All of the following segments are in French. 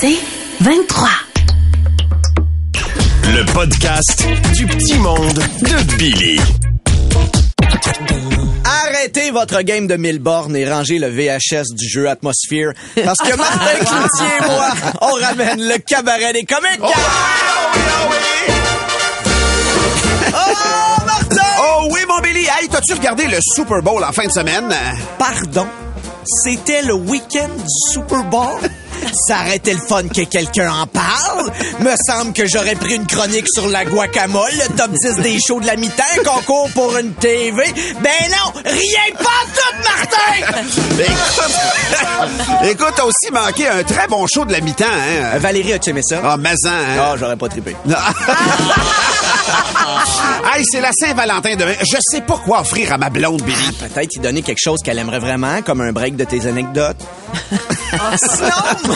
C'est 23. Le podcast du petit monde de Billy. Arrêtez votre game de mille bornes et rangez le VHS du jeu Atmosphere. Parce que Martin Cloutier et moi, on ramène le cabaret des comiques. Oh, Martin! Oh oui, mon Billy! Hey, t'as-tu regardé le Super Bowl en fin de semaine? Pardon? C'était le week-end du Super Bowl? Ça aurait été le fun que quelqu'un en parle. Me semble que j'aurais pris une chronique sur la guacamole, le top 10 des shows de la mi-temps, concours pour une TV. Ben non, rien pas tout, Martin! Écoute, écoute, t'as aussi manqué un très bon show de la mi-temps, hein? Valérie a aimé ça? Ah, Mazan, hein? Ah, j'aurais pas trippé. hey, c'est la Saint-Valentin demain. Je sais pas quoi offrir à ma blonde, Billy. Peut-être y donner quelque chose qu'elle aimerait vraiment, comme un break de tes anecdotes. Sinon,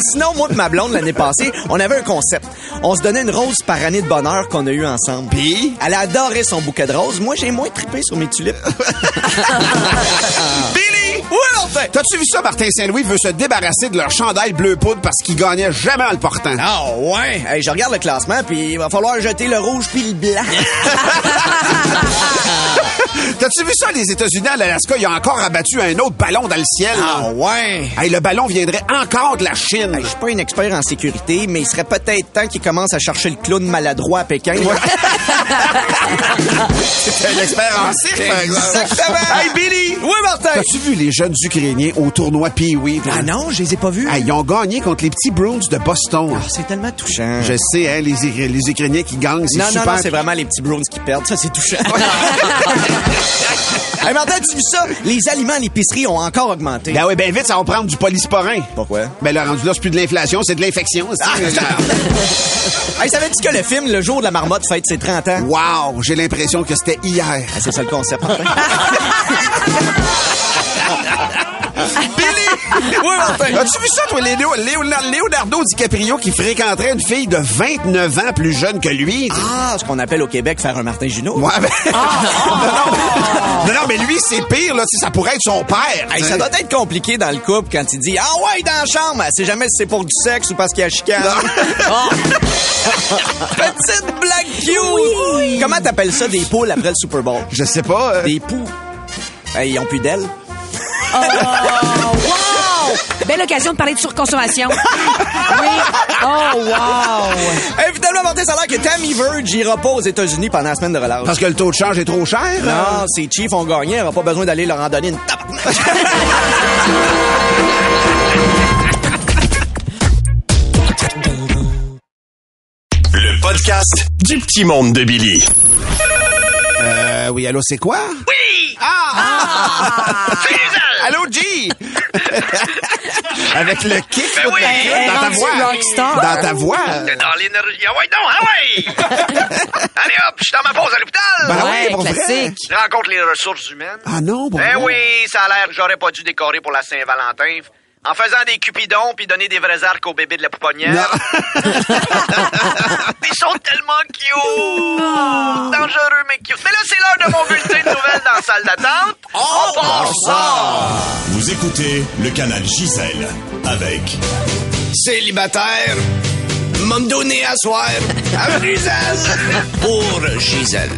Sinon, moi et ma blonde, l'année passée, on avait un concept. On se donnait une rose par année de bonheur qu'on a eu ensemble. Puis? Elle a adoré son bouquet de roses. Moi, j'ai moins trippé sur mes tulipes. Billy! Oui, Martin! T'as-tu vu ça, Martin Saint-Louis veut se débarrasser de leur chandail bleu poudre parce qu'il gagnait jamais en le portant? Ah ouais? Hey, je regarde le classement, puis il va falloir jeter le rouge puis le blanc. T'as-tu vu ça, les États-Unis, à l'Alaska, ils ont encore abattu un autre ballon dans le ciel? ah ouais? Hey, le ballon viendrait encore de la Chine. Hey, je suis pas un expert en sécurité, mais il serait peut-être temps qu'il commence à chercher le clown maladroit à Pékin. C'est un expert en cirque, par exemple. Exactement. Hey, Billy! Oui, Martin! T'as-tu vu les jeunes Ukrainiens au tournoi Pee-Wee? Ah non, je les ai pas vus. Ils ont gagné contre les petits Bruins de Boston. Ah, c'est tellement touchant. Je sais, hein, les, Ukra- les Ukrainiens qui gagnent, c'est Non, super. non, non, c'est vraiment les petits Browns qui perdent. Ça, c'est touchant. hey, Martin, tu vu ça? Les aliments à l'épicerie ont encore augmenté. Ben oui, ben vite, ça va prendre du polysporin. Pourquoi? Ben le rendu là, c'est plus de l'inflation, c'est de l'infection. c'est- Hey, savais-tu que le film Le jour de la marmotte fête ses 30 ans? Wow, j'ai l'impression que c'était hier. Ah, c'est ça le concept. Billy! oui, Martin. As-tu vu ça, toi, Léo- Léo- Leonardo DiCaprio qui fréquenterait une fille de 29 ans plus jeune que lui? Ah, ce qu'on appelle au Québec faire un Martin Junot. Ouais, ben... non, non, non, non, mais lui, c'est pire, là. Ça pourrait être son père. Hey, ça doit être compliqué dans le couple quand il dit Ah ouais, dans la chambre. Elle sait jamais si c'est pour du sexe ou parce qu'il y a chicane. Ah. Petite blague cute. Comment t'appelles ça des poules après le Super Bowl? Je sais pas. euh, Des poux. Hey, ils ont plus d'ailes. Oh, wow! Belle occasion de parler de surconsommation. Oui. Oh, wow! Finalement, Martin, ça a l'air que Tammy Verge ira pas aux États-Unis pendant la semaine de relâche. Parce que le taux de change est trop cher? Non, ces Chiefs ont gagné, elle aura pas besoin d'aller leur en donner une. Le podcast du petit monde de Billy. Euh, oui, allô, c'est quoi? Oui! Ah! Allô, G! Avec le kick Ben oui. dans ta voix. rockstar. Dans ta voix. T'es dans l'énergie. Ah ouais, non, ah ouais! Allez hop, je suis dans ma pause à l'hôpital. Ben Ouais, oui, pour vrai. classique. Je rencontre les ressources humaines. Ah non, bon. Ben oui, ça a l'air que j'aurais pas dû décorer pour la Saint-Valentin. En faisant des cupidons puis donner des vrais arcs au bébé de la pouponnière. Ils sont tellement cute! Dangereux mais cute. Mais là, c'est l'heure de mon bulletin de nouvelles dans la salle d'attente. On part ça! Vous écoutez le canal Gisèle avec Célibataire, m'en donner à soir à Gisèle. Pour Gisèle.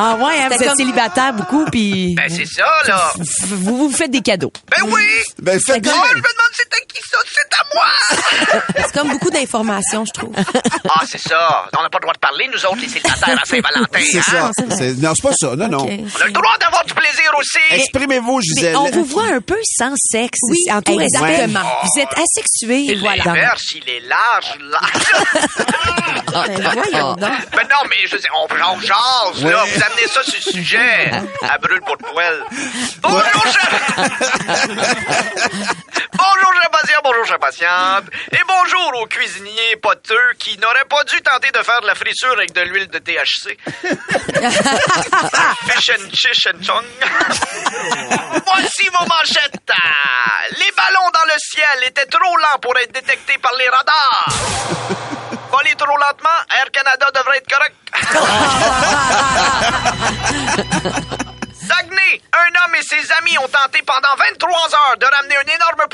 Ah ouais, hein, vous C'était êtes comme- célibataire beaucoup, puis Ben c'est ça, là. vous vous faites des cadeaux. Ben oui! Ben, Oh, faites je me demande c'est à qui ça? C'est à moi! C'est comme beaucoup d'informations, je trouve. Ah, c'est ça. On n'a pas le droit de parler, nous autres, les célibataires à Saint-Valentin. C'est hein? ça. C'est- Non, c'est pas ça. Non, non. On a le droit d'avoir du plaisir aussi. Exprimez-vous, Gisèle. Mais on vous voit un peu sans sexe. Oui, en tout exactement. Vous êtes asexué. Et voilà. l'inverse, il est large, large. Ben, voyons donc. Mais non, mais je sais, on, on jase, là. Vous amenez ça sur le sujet. À brûle pour de poêle. Bonjour, cher... bonjour, cher patient, bonjour, cher patiente. Et bonjour aux cuisiniers poteux qui n'auraient pas dû tenter de faire de la friture avec de l'huile de THC. Fish and chish and chong. Voici vos manchettes. Les ballons dans le ciel étaient trop lents pour être détectés par les radars. Voler trop lentement, Air Canada devrait être correct. Saguenay, un homme et ses amis ont tenté pendant 23 heures de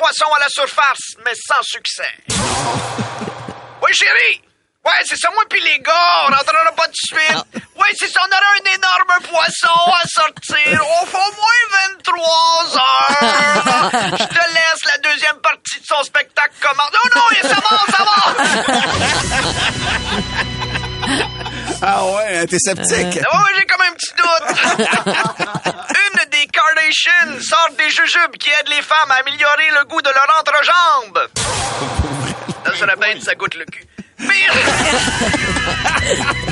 ramener un énorme poisson à la surface, mais sans succès. Oui, chérie! Ouais, c'est ça, moi puis les gars, on rentrera pas tout de suite. Ouais, c'est ça, on aura un énorme poisson à sortir. On fait au moins 23 heures. Je te laisse la deuxième partie de son spectacle commence. Non, non, ça va, ça va! Ah ouais, t'es sceptique. Ah ouais, j'ai comme un petit doute. Une des Kardashians sort des jujubes qui aident les femmes à améliorer le goût de leur entrejambe. Ça serait bien que ça goûte le cul. Pire.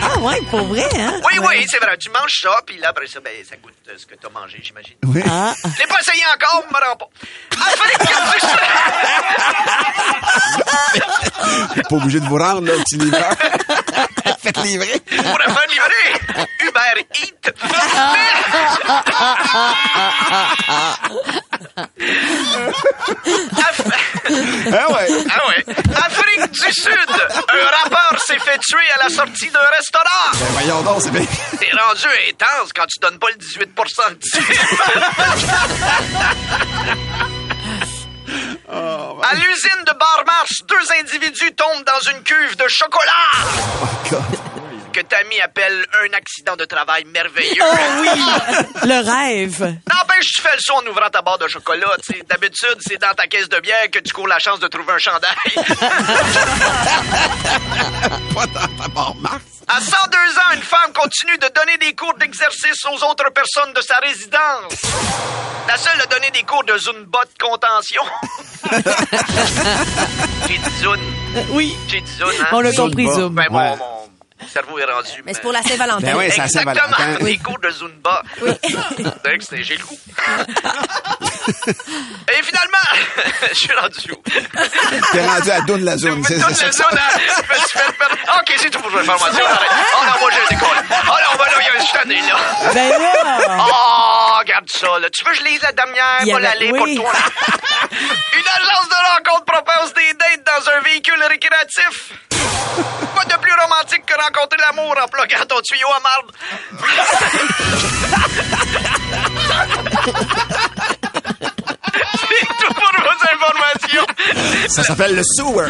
Ah ouais, pour vrai, hein? Oui, oui, c'est vrai. Tu manges ça, puis là, après ça, ben, ça goûte euh, ce que t'as mangé, j'imagine. Oui. Ah. Je l'ai pas essayé encore, me rends pas. Afrique du Pas obligé de vous rendre, là, petit livreur. Faites livrer. Pour faire livrer. Uber Eat. Af- Ah ouais. Ah ouais. Afrique du Sud. Un rappeur s'est fait tuer à la sortie d'un restaurant. Ben voyons donc, c'est bien. T'es rendu intense quand tu donnes pas le 18 de type. À l'usine de Bar-Mars, deux individus tombent dans une cuve de chocolat. Oh, God. Que Tammy appelle un accident de travail merveilleux. Oh oui! Le rêve. N'empêche, tu fais le son en ouvrant ta barre de chocolat. tu sais. D'habitude, c'est dans ta caisse de bière que tu cours la chance de trouver un chandail. Pas dans ta barre Mars. À 102 ans, une femme continue de donner des cours d'exercice aux autres personnes de sa résidence. La seule à donner des cours de Zumba de contention. J'ai dit Zun. Oui. J'ai dit Zun, hein? On l'a compris, Zumba. Zoom. Ben, Ouais. mon cerveau est rendu. Mais c'est pour la Saint-Valentin. Ben oui, c'est à Exactement. Saint-Valentin. Des cours de Zumba. C'est- J'ai le goût. Et finalement, je suis rendu où? T'es rendu à de la zone. C'est ça? la zone, hein, je me suis fait perdre. OK, c'est tout pour l'information. Arrête. Oh non, moi, je décolle. Oh non, ben là, il y a une année, là. Ben là! Oh, regarde ça, là. Tu veux que je lise la dernière, pas avait- l'aller oui. pour toi, là? Une agence de rencontre propose des dates dans un véhicule récréatif. De plus romantique que rencontrer l'amour en pluguant ton tuyau à marde? C'est tout pour vos informations. Ça s'appelle le sewer.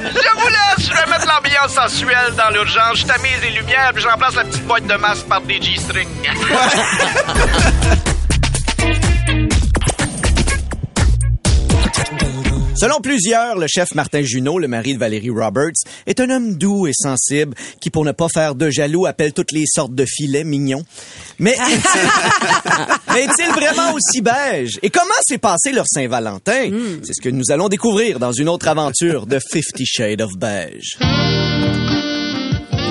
Je vous laisse, je vais mettre l'ambiance sensuelle dans l'urgence. Je tamise les lumières, puis je remplace la petite boîte de masque par des G-strings. Selon plusieurs, le chef Martin Junot, le mari de Valérie Roberts, est un homme doux et sensible qui, pour ne pas faire de jaloux, appelle toutes les sortes de filets mignons. Mais mais est-il vraiment aussi beige? Et comment s'est passé leur Saint-Valentin? C'est ce que nous allons découvrir dans une autre aventure de Fifty Shades of Beige.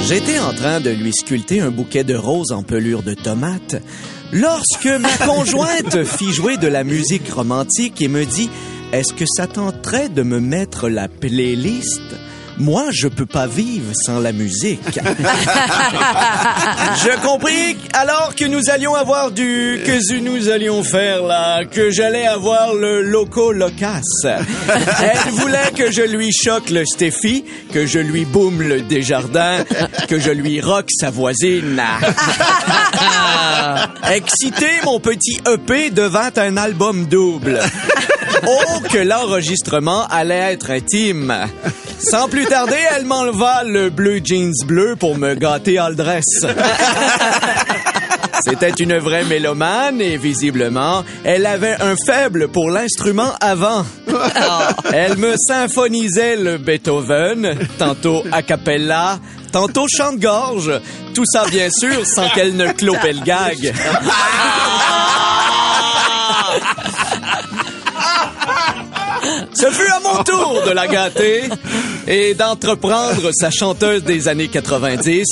J'étais en train de lui sculpter un bouquet de roses en pelure de tomate lorsque ma conjointe fit jouer de la musique romantique et me dit Est-ce que ça tenterait de me mettre la playlist? Moi, je peux pas vivre sans la musique. je compris alors que nous allions avoir du... que nous allions faire là, que j'allais avoir le loco locasse. Elle voulait que je lui choque le Steffi, que je lui boum le Desjardins, que je lui rock sa voisine. Excité, mon petit EP devant un album double. Oh, que l'enregistrement allait être intime. Sans plus tarder, elle m'enleva le bleu jeans bleu pour me gâter all dress. C'était une vraie mélomane et visiblement, elle avait un faible pour l'instrument avant. Elle me symphonisait le Beethoven, tantôt a cappella, tantôt chante-gorge. Tout ça, bien sûr, sans qu'elle ne clopait le gag. Ce fut à mon tour de la gâter et d'entreprendre sa chanteuse des années 90.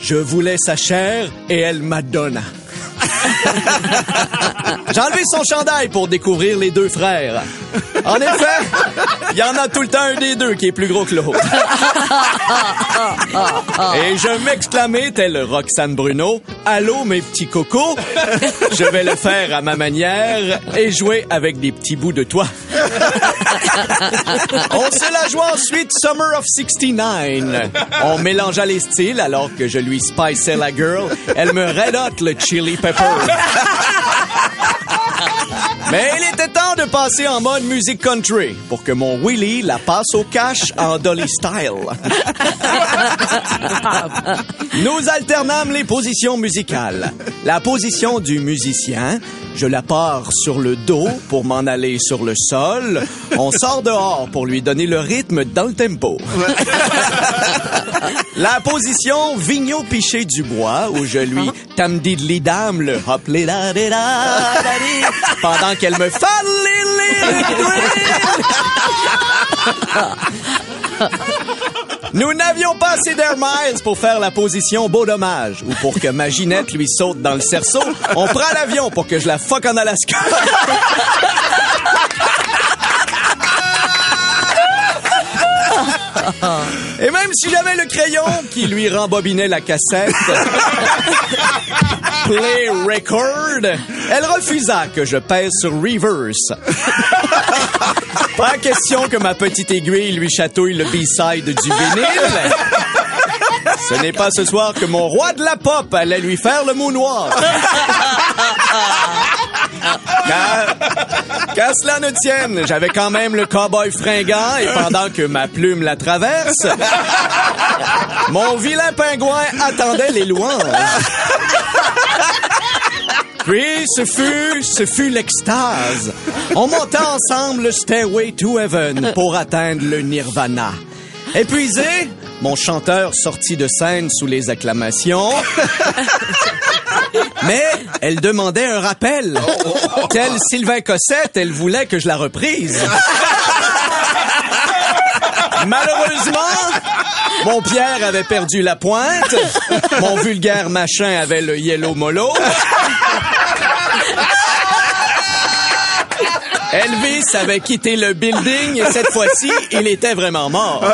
Je voulais sa chair et elle Madonna. J'ai enlevé son chandail pour découvrir les deux frères. En effet, il y en a tout le temps un des deux qui est plus gros que l'autre. Et je m'exclamais, tel Roxane Bruno, Allô mes petits cocos, je vais le faire à ma manière et jouer avec des petits bouts de toi. On se la joua ensuite Summer of 69. On mélangea les styles alors que je lui spiceais la girl. Elle me red hot le chili Mais il était temps de passer en mode musique country pour que mon Willy la passe au cash en Dolly Style. Nous alternâmes les positions musicales. La position du musicien, je la pars sur le dos pour m'en aller sur le sol. On sort dehors pour lui donner le rythme dans le tempo. La position Vigneault piché du bois où je lui tam diddly dam le hop la pendant qu'elle me fait Nous n'avions pas assez d'air miles pour faire la position beau dommage ou pour que ma Ginette lui saute dans le cerceau. On prend l'avion pour que je la fuck en Alaska. Et même si j'avais le crayon qui lui rembobinait la cassette, play record, elle refusa que je pèse sur reverse. Pas question que ma petite aiguille lui chatouille le B-side du vinyle. Ce n'est pas ce soir que mon roi de la pop allait lui faire le mot noir. Qu'à qu'à cela ne tienne, j'avais quand même le cowboy fringant et pendant que ma plume la traverse, mon vilain pingouin attendait les louanges. Puis ce fut, ce fut l'extase. On monta ensemble le Stairway to Heaven pour atteindre le Nirvana. Épuisé, mon chanteur sortit de scène sous les acclamations. Mais elle demandait un rappel. Tel Sylvain Cossette, elle voulait que je la reprise. Malheureusement, mon Pierre avait perdu la pointe. Mon vulgaire machin avait le yellow mollo. Elvis avait quitté le building et cette fois-ci, il était vraiment mort.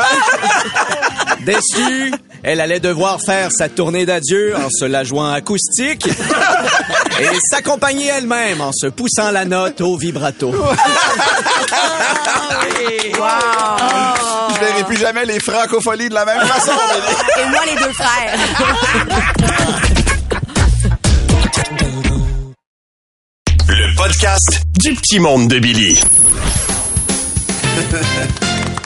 Déçue, elle allait devoir faire sa tournée d'adieu en se la jouant acoustique et s'accompagner elle-même en se poussant la note au vibrato. Je verrai plus jamais les francopholies de la même façon. Et moi, les deux frères. Le podcast du petit monde de Billy.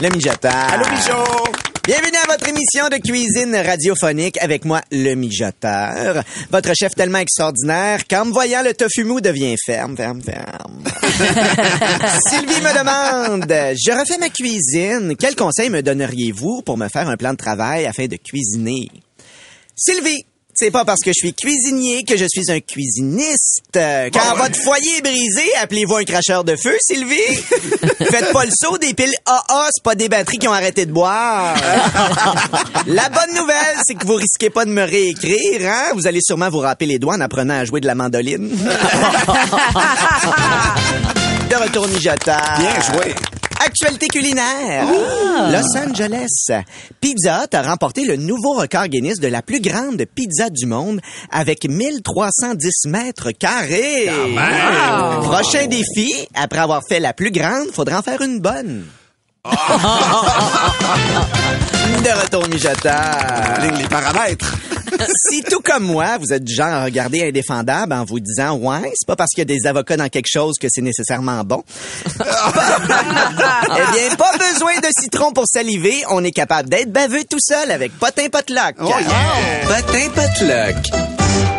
Le mijoteur. Allô, Bichot! Bienvenue à votre émission de cuisine radiophonique avec moi, le mijoteur. Votre chef tellement extraordinaire qu'en me voyant, le tofu mou devient ferme, ferme, ferme. Sylvie me demande, je refais ma cuisine. Quel conseil me donneriez-vous pour me faire un plan de travail afin de cuisiner? Sylvie, c'est pas parce que je suis cuisinier que je suis un cuisiniste. Quand votre foyer est brisé, appelez-vous un cracheur de feu, Sylvie. Faites pas le saut des piles AA, c'est pas des batteries qui ont arrêté de boire. La bonne nouvelle, c'est que vous risquez pas de me réécrire, hein? Vous allez sûrement vous râper les doigts en apprenant à jouer de la mandoline. de retour mijoteur. Bien joué. Actualité culinaire. Los Angeles. Pizza Hut a remporté le nouveau record Guinness de la plus grande pizza du monde avec 1310 mètres carrés. Prochain défi, après avoir fait la plus grande, faudra en faire une bonne. De retour mijoteur. Les paramètres. Si tout comme moi, vous êtes du genre à regarder indéfendable en vous disant ouais, c'est pas parce qu'il y a des avocats dans quelque chose que c'est nécessairement bon. eh bien, pas besoin de citron pour saliver, on est capable d'être baveux tout seul avec Potin Potluck. Oh, yeah. Potin Potluck.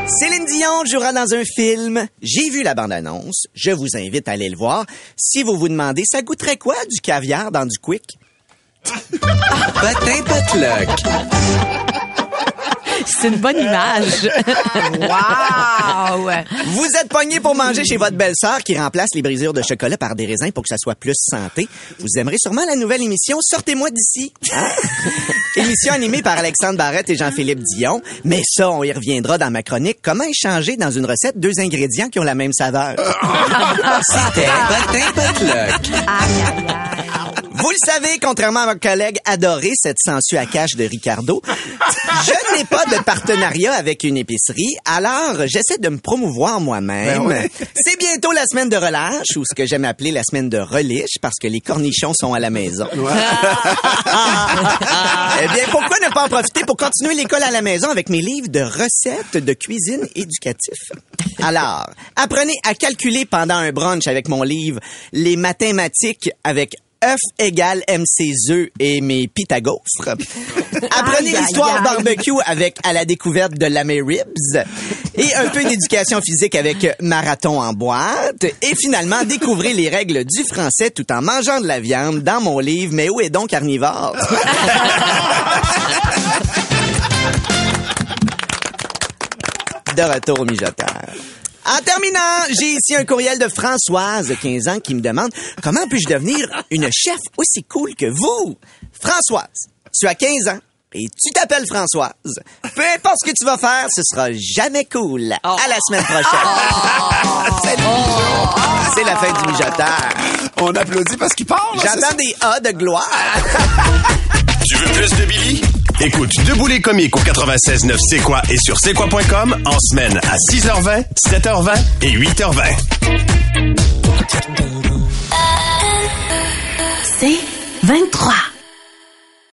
Céline Dion jouera dans un film. J'ai vu la bande-annonce. Je vous invite à aller le voir. Si vous vous demandez, ça goûterait quoi du caviar dans du quick? Potin Potluck. C'est une bonne image. wow! Vous êtes pogné pour manger chez votre belle-sœur qui remplace les brisures de chocolat par des raisins pour que ça soit plus santé. Vous aimerez sûrement la nouvelle émission Sortez-moi d'ici. Hein? émission animée par Alexandre Barrette et Jean-Philippe Dion. Mais ça, on y reviendra dans ma chronique. Comment échanger dans une recette deux ingrédients qui ont la même saveur? C'était Potin Potluck. Vous le savez, contrairement à mon collègue adoré, cette sangsue à cache de Ricardo, je n'ai pas de partenariat avec une épicerie, alors j'essaie de me promouvoir moi-même. Ben ouais. C'est bientôt la semaine de relâche, ou ce que j'aime appeler la semaine de reliche, parce que les cornichons sont à la maison. eh bien, pourquoi ne pas en profiter pour continuer l'école à la maison avec mes livres de recettes de cuisine éducatifs? Alors, apprenez à calculer pendant un brunch avec mon livre Les mathématiques avec œuf égale MC et mes pitagofres. Apprenez l'histoire barbecue avec À la découverte de l'Amé Ribs et un peu d'éducation physique avec Marathon en boîte et finalement découvrez les règles du français tout en mangeant de la viande dans mon livre Mais où est donc carnivore? de retour au mijoteur. En terminant, j'ai ici un courriel de Françoise, 15 ans, qui me demande comment puis-je devenir une chef aussi cool que vous? Françoise, tu as 15 ans et tu t'appelles Françoise. Peu importe ce que tu vas faire, ce sera jamais cool. À la semaine prochaine. Salut. C'est la fin du mijoteur. On applaudit parce qu'il parle. J'entends des A de gloire. Tu veux plus de Billy? Écoute Debout les comiques au 96.9 C'est et sur c'est en semaine à 6h20, 7h20 et 8h20. C'est 23.